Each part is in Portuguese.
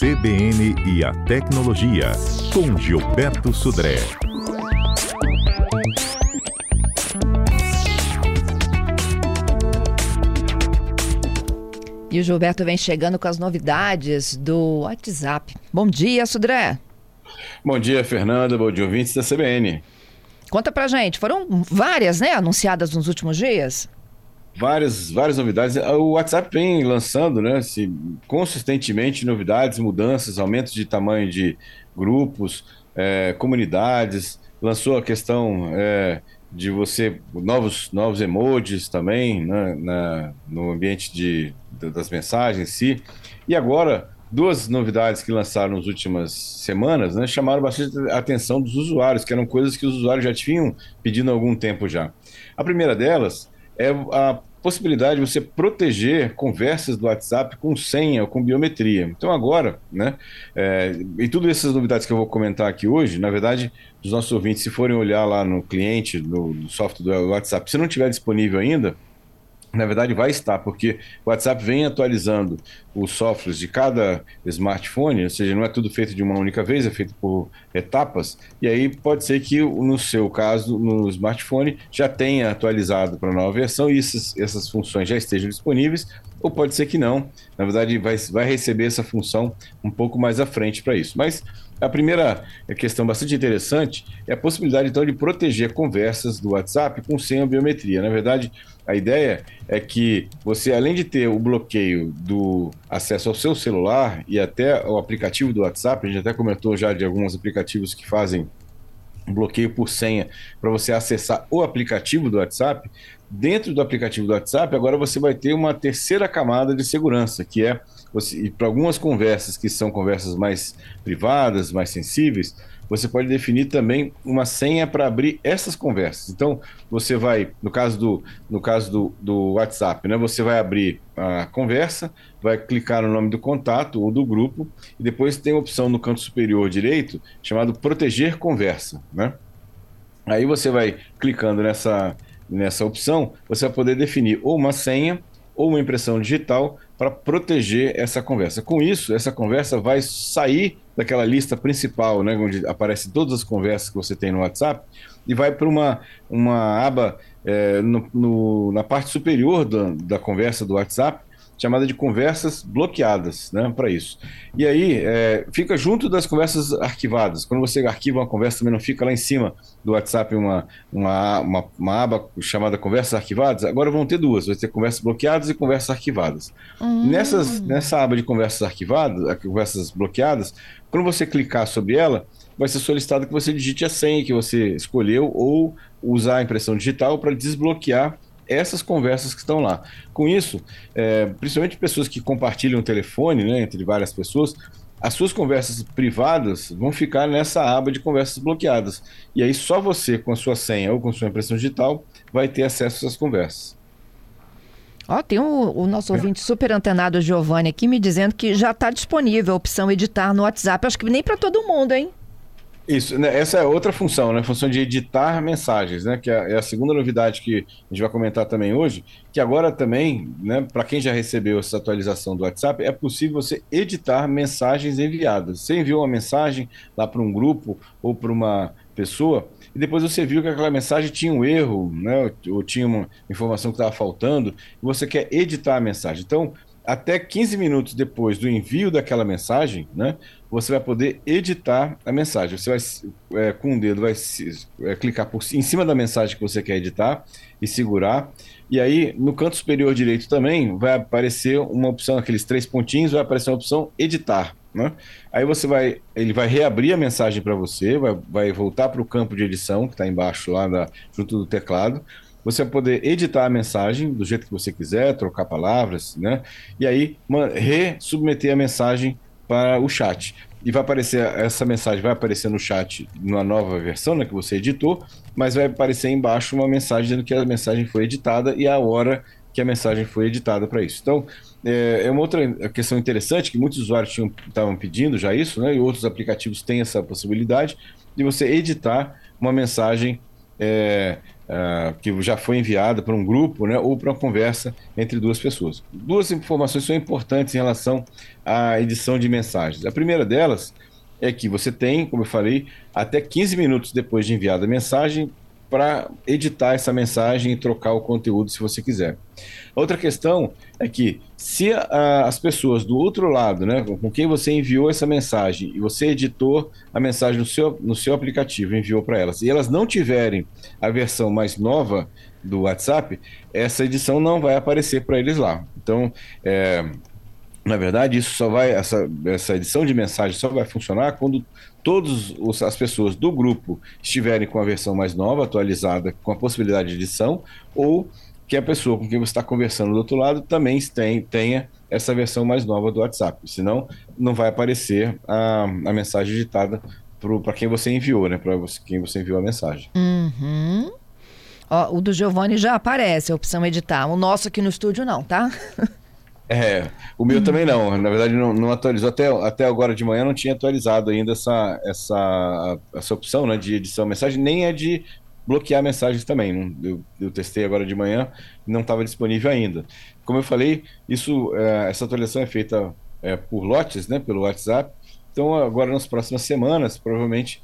CBN e a Tecnologia, com Gilberto Sudré. E o Gilberto vem chegando com as novidades do WhatsApp. Bom dia, Sudré. Bom dia, Fernanda. Bom dia, ouvintes da CBN. Conta pra gente, foram várias, né, anunciadas nos últimos dias? Várias, várias novidades. O WhatsApp vem lançando, né, se, consistentemente novidades, mudanças, aumentos de tamanho de grupos, é, comunidades. Lançou a questão é, de você novos novos emojis também né, na, no ambiente de, das mensagens em si. E agora duas novidades que lançaram nas últimas semanas né, chamaram bastante a atenção dos usuários, que eram coisas que os usuários já tinham pedido há algum tempo já. A primeira delas é a possibilidade de você proteger conversas do WhatsApp com senha ou com biometria. Então agora, né, é, e todas essas novidades que eu vou comentar aqui hoje, na verdade, os nossos ouvintes, se forem olhar lá no cliente, no, software do WhatsApp, se não estiver disponível ainda, na verdade, vai estar, porque o WhatsApp vem atualizando os softwares de cada smartphone, ou seja, não é tudo feito de uma única vez, é feito por etapas, e aí pode ser que no seu caso, no smartphone, já tenha atualizado para a nova versão e essas, essas funções já estejam disponíveis, ou pode ser que não. Na verdade, vai, vai receber essa função um pouco mais à frente para isso. Mas a primeira questão bastante interessante é a possibilidade, então, de proteger conversas do WhatsApp com senha biometria. Na verdade, a ideia é que você, além de ter o bloqueio do acesso ao seu celular e até o aplicativo do WhatsApp, a gente até comentou já de alguns aplicativos que fazem bloqueio por senha para você acessar o aplicativo do WhatsApp. Dentro do aplicativo do WhatsApp, agora você vai ter uma terceira camada de segurança, que é para algumas conversas que são conversas mais privadas, mais sensíveis, você pode definir também uma senha para abrir essas conversas. Então, você vai, no caso do, no caso do, do WhatsApp, né, você vai abrir a conversa, vai clicar no nome do contato ou do grupo, e depois tem a opção no canto superior direito chamado Proteger Conversa. Né? Aí você vai clicando nessa, nessa opção, você vai poder definir ou uma senha ou uma impressão digital para proteger essa conversa. Com isso, essa conversa vai sair daquela lista principal, né, onde aparecem todas as conversas que você tem no WhatsApp, e vai para uma, uma aba é, no, no, na parte superior da, da conversa do WhatsApp, chamada de conversas bloqueadas, né, para isso. E aí é, fica junto das conversas arquivadas. Quando você arquiva uma conversa, também não fica lá em cima do WhatsApp uma, uma, uma, uma aba chamada conversas arquivadas. Agora vão ter duas, vai ter conversas bloqueadas e conversas arquivadas. Hum. Nessas, nessa aba de conversas arquivadas, conversas bloqueadas, quando você clicar sobre ela, vai ser solicitado que você digite a senha que você escolheu ou usar a impressão digital para desbloquear essas conversas que estão lá. Com isso, é, principalmente pessoas que compartilham o telefone né, entre várias pessoas, as suas conversas privadas vão ficar nessa aba de conversas bloqueadas. E aí só você, com a sua senha ou com a sua impressão digital, vai ter acesso essas conversas. Ó, tem o, o nosso ouvinte super antenado, Giovanni, aqui me dizendo que já está disponível a opção editar no WhatsApp. Acho que nem para todo mundo, hein? Isso, né? essa é outra função, né? Função de editar mensagens, né? Que é, é a segunda novidade que a gente vai comentar também hoje, que agora também, né, para quem já recebeu essa atualização do WhatsApp, é possível você editar mensagens enviadas. Você enviou uma mensagem lá para um grupo ou para uma pessoa, e depois você viu que aquela mensagem tinha um erro, né? Ou tinha uma informação que estava faltando, e você quer editar a mensagem. Então, até 15 minutos depois do envio daquela mensagem, né, você vai poder editar a mensagem. Você vai, é, com o dedo, vai é, clicar por, em cima da mensagem que você quer editar e segurar. E aí, no canto superior direito também, vai aparecer uma opção, aqueles três pontinhos, vai aparecer uma opção editar. Né? Aí você vai, ele vai reabrir a mensagem para você, vai, vai voltar para o campo de edição, que está embaixo lá na, junto do teclado você vai poder editar a mensagem do jeito que você quiser, trocar palavras, né? E aí resubmeter a mensagem para o chat. E vai aparecer, essa mensagem vai aparecer no chat numa nova versão, né, que você editou, mas vai aparecer embaixo uma mensagem dizendo que a mensagem foi editada e a hora que a mensagem foi editada para isso. Então, é, é, uma outra questão interessante que muitos usuários estavam pedindo já isso, né? E outros aplicativos têm essa possibilidade de você editar uma mensagem é, uh, que já foi enviada para um grupo né, ou para uma conversa entre duas pessoas. Duas informações são importantes em relação à edição de mensagens. A primeira delas é que você tem, como eu falei, até 15 minutos depois de enviada a mensagem para editar essa mensagem e trocar o conteúdo se você quiser. Outra questão é que se a, as pessoas do outro lado, né, com quem você enviou essa mensagem e você editou a mensagem no seu, no seu aplicativo, enviou para elas, e elas não tiverem a versão mais nova do WhatsApp, essa edição não vai aparecer para eles lá. Então, é, na verdade, isso só vai essa, essa edição de mensagem só vai funcionar quando todas as pessoas do grupo estiverem com a versão mais nova, atualizada, com a possibilidade de edição, ou que a pessoa com quem você está conversando do outro lado também tenha essa versão mais nova do WhatsApp. Senão, não vai aparecer a, a mensagem digitada para quem você enviou, né? Para quem você enviou a mensagem. Uhum. Ó, o do Giovanni já aparece a opção editar. O nosso aqui no estúdio não, tá? É, o meu também não. Na verdade, não, não, atualizou. Até, até agora de manhã não tinha atualizado ainda essa, essa, essa opção né, de edição mensagem, nem é de bloquear mensagens também. Eu, eu testei agora de manhã não estava disponível ainda. Como eu falei, isso, é, essa atualização é feita é, por lotes, né, pelo WhatsApp. Então, agora nas próximas semanas, provavelmente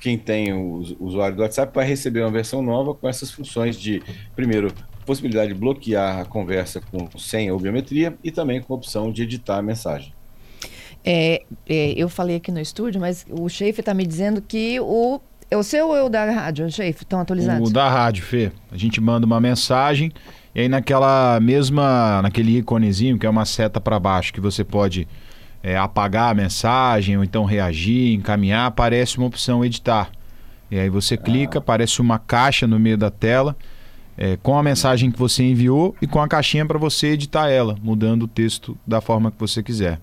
quem tem o usuário do WhatsApp vai receber uma versão nova com essas funções de, primeiro, possibilidade de bloquear a conversa com senha ou biometria e também com a opção de editar a mensagem. É, é, eu falei aqui no estúdio, mas o chefe está me dizendo que o. É o seu ou é o da rádio, chefe? Estão atualizados? O da rádio, Fê. A gente manda uma mensagem e aí naquela mesma. naquele íconezinho, que é uma seta para baixo, que você pode é, apagar a mensagem ou então reagir, encaminhar, aparece uma opção editar. E aí você clica, ah. aparece uma caixa no meio da tela é, com a mensagem que você enviou e com a caixinha para você editar ela, mudando o texto da forma que você quiser.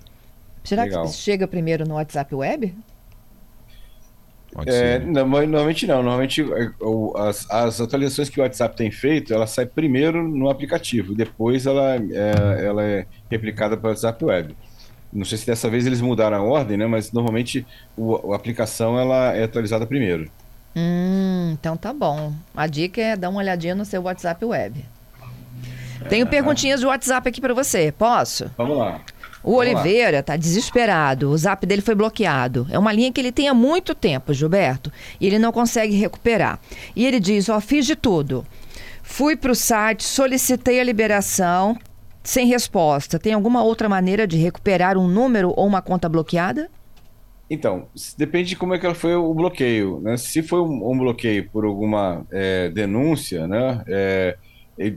Será Legal. que chega primeiro no WhatsApp Web? É, não, normalmente não. Normalmente é, as, as, atualizações que o WhatsApp tem feito, ela sai primeiro no aplicativo, depois ela é, ela é replicada para o WhatsApp Web. Não sei se dessa vez eles mudaram a ordem, né? Mas normalmente o, a aplicação ela é atualizada primeiro. Hum, então tá bom. A dica é dar uma olhadinha no seu WhatsApp web. Tenho é, perguntinhas de WhatsApp aqui para você. Posso? Vamos lá. O Vamos Oliveira lá. tá desesperado. O zap dele foi bloqueado. É uma linha que ele tem há muito tempo, Gilberto, e ele não consegue recuperar. E ele diz: Ó, fiz de tudo. Fui para o site, solicitei a liberação, sem resposta. Tem alguma outra maneira de recuperar um número ou uma conta bloqueada? Então, depende de como é que foi o bloqueio. Né? Se foi um, um bloqueio por alguma é, denúncia, né? É,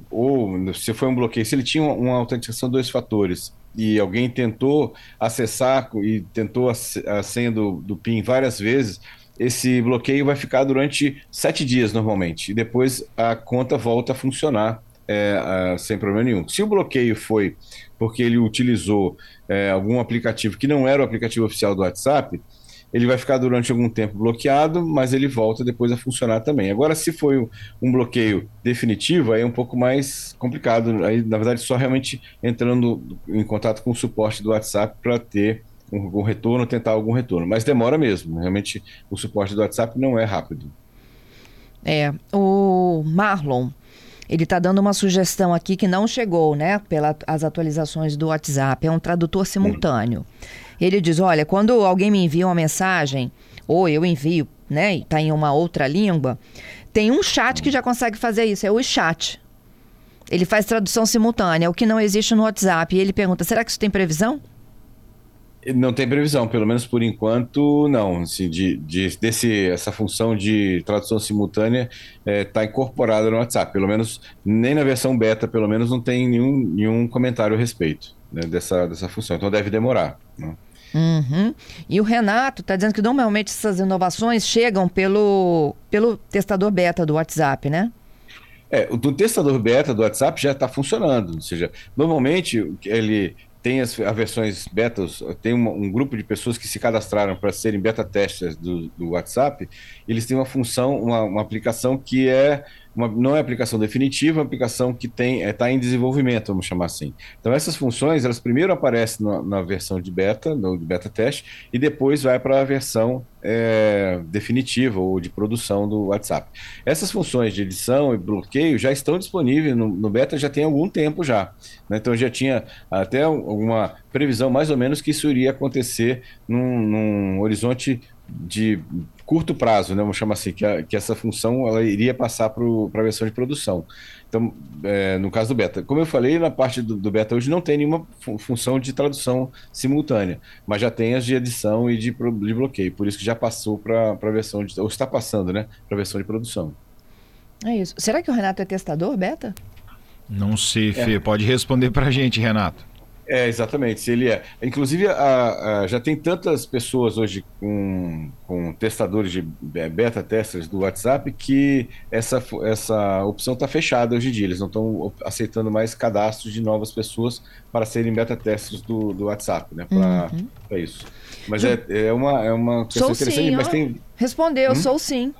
ou se foi um bloqueio, se ele tinha uma, uma autenticação dois fatores e alguém tentou acessar e tentou a senha do, do PIN várias vezes, esse bloqueio vai ficar durante sete dias normalmente. E depois a conta volta a funcionar é, a, sem problema nenhum. Se o bloqueio foi porque ele utilizou é, algum aplicativo que não era o aplicativo oficial do WhatsApp, ele vai ficar durante algum tempo bloqueado, mas ele volta depois a funcionar também. Agora, se foi um bloqueio definitivo, aí é um pouco mais complicado. Aí, na verdade, só realmente entrando em contato com o suporte do WhatsApp para ter um, um retorno, tentar algum retorno. Mas demora mesmo. Realmente, o suporte do WhatsApp não é rápido. É, o Marlon ele está dando uma sugestão aqui que não chegou, né, pelas atualizações do WhatsApp. É um tradutor simultâneo. Ele diz: olha, quando alguém me envia uma mensagem, ou eu envio, né, está em uma outra língua, tem um chat que já consegue fazer isso, é o chat. Ele faz tradução simultânea, o que não existe no WhatsApp. E ele pergunta: será que isso tem previsão? Não tem previsão, pelo menos por enquanto, não. Assim, de, de, desse, essa função de tradução simultânea está é, tá incorporada no WhatsApp. Pelo menos, nem na versão beta, pelo menos, não tem nenhum, nenhum comentário a respeito né, dessa, dessa função. Então deve demorar. Né? Uhum. E o Renato está dizendo que normalmente essas inovações chegam pelo, pelo testador beta do WhatsApp, né? É, o testador beta do WhatsApp já está funcionando. Ou seja, normalmente ele tem as, as versões betas, tem uma, um grupo de pessoas que se cadastraram para serem beta testers do, do, WhatsApp, eles têm uma função, uma, uma aplicação que é, uma, não é aplicação definitiva, é uma aplicação que está é, em desenvolvimento, vamos chamar assim. Então essas funções, elas primeiro aparecem na, na versão de beta, no beta teste, e depois vai para a versão é, definitiva ou de produção do WhatsApp. Essas funções de edição e bloqueio já estão disponíveis no, no beta já tem algum tempo já. Né? Então já tinha até alguma previsão mais ou menos que isso iria acontecer num, num horizonte de curto prazo, né, vamos chamar assim, que, a, que essa função ela iria passar para a versão de produção. Então, é, no caso do beta, como eu falei, na parte do, do beta hoje não tem nenhuma fu função de tradução simultânea, mas já tem as de edição e de, de bloqueio, por isso que já passou para a versão de, ou está passando, né, para a versão de produção. É isso. Será que o Renato é testador beta? Não sei, Fê. É. Pode responder para a gente, Renato. É, exatamente, se ele é. Inclusive, a, a, já tem tantas pessoas hoje com, com testadores de beta testers do WhatsApp que essa, essa opção está fechada hoje em dia. Eles não estão aceitando mais cadastros de novas pessoas para serem beta testers do, do WhatsApp, né? Para uhum. isso. Mas é, é, uma, é uma questão sou interessante, sim, mas tem. Respondeu, hum? sou sim.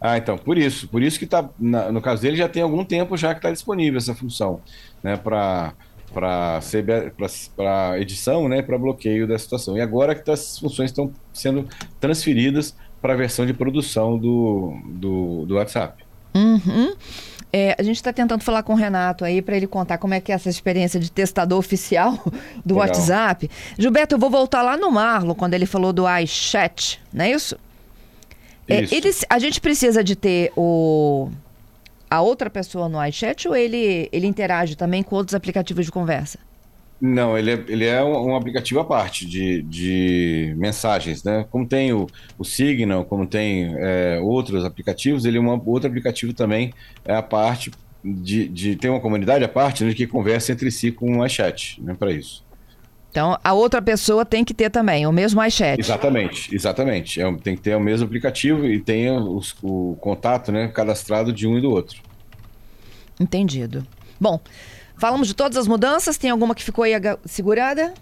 Ah, então, por isso. Por isso que tá. Na, no caso dele, já tem algum tempo já que está disponível essa função, né? Para para edição, né, para bloqueio da situação. E agora que as funções estão sendo transferidas para a versão de produção do, do, do WhatsApp. Uhum. É, a gente está tentando falar com o Renato aí para ele contar como é que é essa experiência de testador oficial do Legal. WhatsApp. Gilberto, eu vou voltar lá no Marlon, quando ele falou do iChat, não é isso? É, isso. É, eles, a gente precisa de ter o a outra pessoa no iChat ou ele, ele interage também com outros aplicativos de conversa? Não, ele é, ele é um, um, aplicativo à parte de, de mensagens, né? Como tem o, o Signal, como tem é, outros aplicativos, ele é um outro aplicativo também é a parte de, de ter uma comunidade à parte né, que conversa entre si com o iChat, né? Para isso. Então, a outra pessoa tem que ter também o mesmo iChat. Exatamente, exatamente. É, tem que ter o mesmo aplicativo e tem os, o contato né, cadastrado de um e do outro. Entendido. Bom, falamos de todas as mudanças. Tem alguma que ficou aí segurada?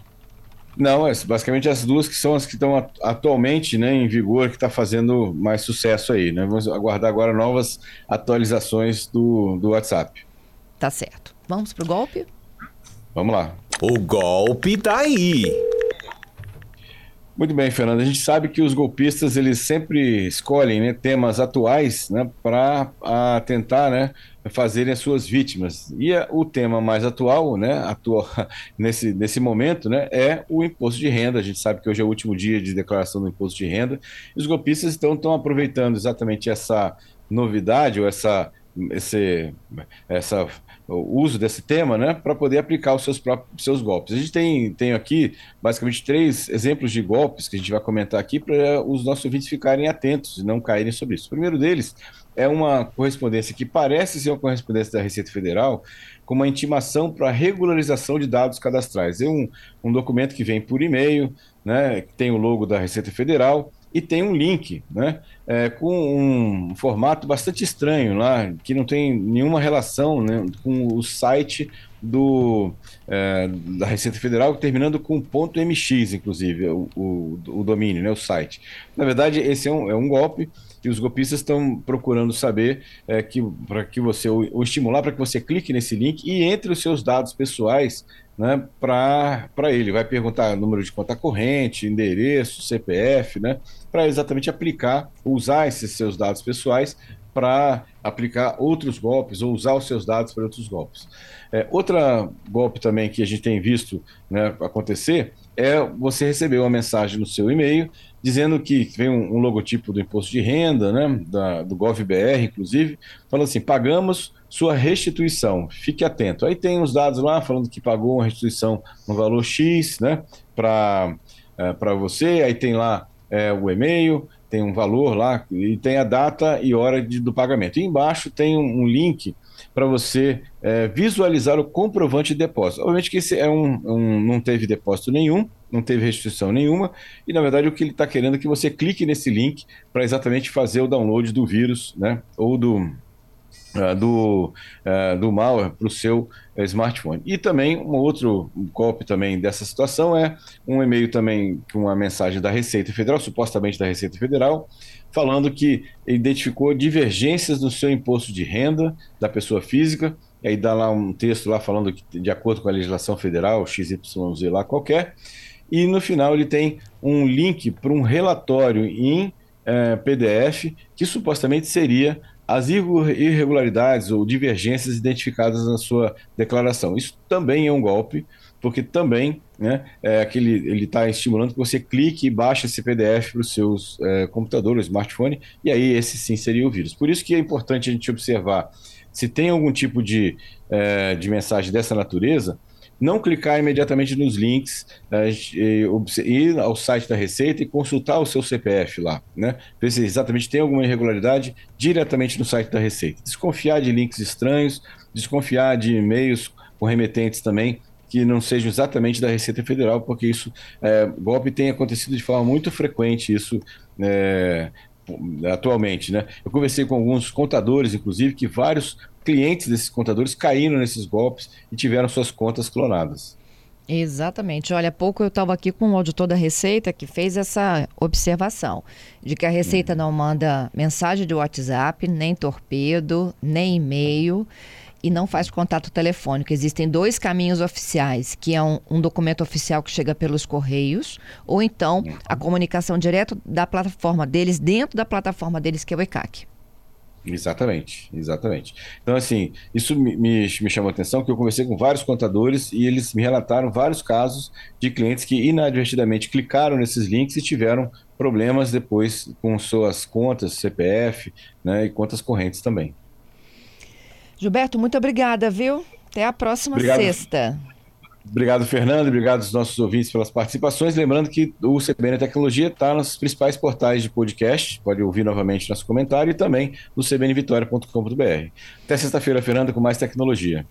Não, é basicamente as duas que são as que estão atualmente né, em vigor, que está fazendo mais sucesso aí. Né? Vamos aguardar agora novas atualizações do, do WhatsApp. Tá certo. Vamos para o golpe? Vamos lá. O golpe tá aí. Muito bem, Fernando. A gente sabe que os golpistas eles sempre escolhem né, temas atuais né, para tentar né, fazerem as suas vítimas. E a, o tema mais atual, né, nesse, nesse momento, né, é o imposto de renda. A gente sabe que hoje é o último dia de declaração do imposto de renda. E os golpistas estão, estão aproveitando exatamente essa novidade ou essa, esse, essa o uso desse tema, né, para poder aplicar os seus próprios seus golpes. A gente tem, tem aqui basicamente três exemplos de golpes que a gente vai comentar aqui para os nossos ouvintes ficarem atentos e não caírem sobre isso. O primeiro deles é uma correspondência que parece ser uma correspondência da Receita Federal com uma intimação para regularização de dados cadastrais. É um, um documento que vem por e-mail, né, que tem o logo da Receita Federal e tem um link, né? É, com um formato bastante estranho lá, que não tem nenhuma relação né, com o site do, é, da Receita Federal, terminando com ponto .mx, inclusive, o, o, o, domínio, né, o site. Na verdade, esse é um, é um golpe que os golpistas estão procurando saber é, que para que você ou estimular para que você clique nesse link e entre os seus dados pessoais né, para ele. Vai perguntar número de conta corrente, endereço, CPF, né, para exatamente aplicar, usar esses seus dados pessoais para aplicar outros golpes ou usar os seus dados para outros golpes. É, outra golpe também que a gente tem visto né, acontecer é você receber uma mensagem no seu e-mail dizendo que vem um, um logotipo do imposto de renda, né, da, do GovBR, inclusive, falando assim: pagamos sua restituição, fique atento. Aí tem os dados lá falando que pagou uma restituição no valor X, né, para é, você, aí tem lá é, o e-mail, tem um valor lá e tem a data e hora de, do pagamento. E embaixo tem um, um link para você é, visualizar o comprovante de depósito. Obviamente que esse é um, um, não teve depósito nenhum, não teve restrição nenhuma, e na verdade o que ele está querendo é que você clique nesse link para exatamente fazer o download do vírus, né? Ou do, uh, do, uh, do malware para o seu uh, smartphone. E também um outro golpe também dessa situação é um e-mail também com uma mensagem da Receita Federal, supostamente da Receita Federal, falando que identificou divergências no seu imposto de renda da pessoa física, e aí dá lá um texto lá falando que de acordo com a legislação federal, XYZ lá qualquer, e no final ele tem um link para um relatório em eh, PDF que supostamente seria as irregularidades ou divergências identificadas na sua declaração. Isso também é um golpe, porque também né, é aquele, ele está estimulando que você clique e baixe esse PDF para os seus é, computadores, smartphone, e aí esse sim seria o vírus. Por isso que é importante a gente observar se tem algum tipo de, é, de mensagem dessa natureza, não clicar imediatamente nos links, uh, ir ao site da Receita e consultar o seu CPF lá, né? Ver se exatamente tem alguma irregularidade diretamente no site da Receita. Desconfiar de links estranhos, desconfiar de e-mails com remetentes também que não sejam exatamente da Receita Federal, porque isso, é, golpe tem acontecido de forma muito frequente, isso é, atualmente, né? Eu conversei com alguns contadores, inclusive, que vários clientes desses contadores caíram nesses golpes e tiveram suas contas clonadas. Exatamente. Olha, há pouco eu estava aqui com o auditor da Receita que fez essa observação de que a Receita uhum. não manda mensagem de WhatsApp, nem torpedo, nem e-mail e não faz contato telefônico. Existem dois caminhos oficiais, que é um, um documento oficial que chega pelos correios, ou então a comunicação direto da plataforma deles, dentro da plataforma deles, que é o ECAC. Exatamente, exatamente. Então, assim, isso me, me, me, chamou a atenção, que eu conversei com vários contadores e eles me relataram vários casos de clientes que inadvertidamente clicaram nesses links e tiveram problemas depois com suas contas, CPF né, e contas correntes também. Gilberto, muito obrigada, viu? Até a próxima Obrigado. sexta. Obrigado, Fernando. Obrigado aos nossos ouvintes pelas participações. Lembrando que o CBN Tecnologia está nos principais portais de podcast. Pode ouvir novamente nosso comentário e também no cbnvitoria.com.br. Até sexta-feira, Fernando, com mais tecnologia.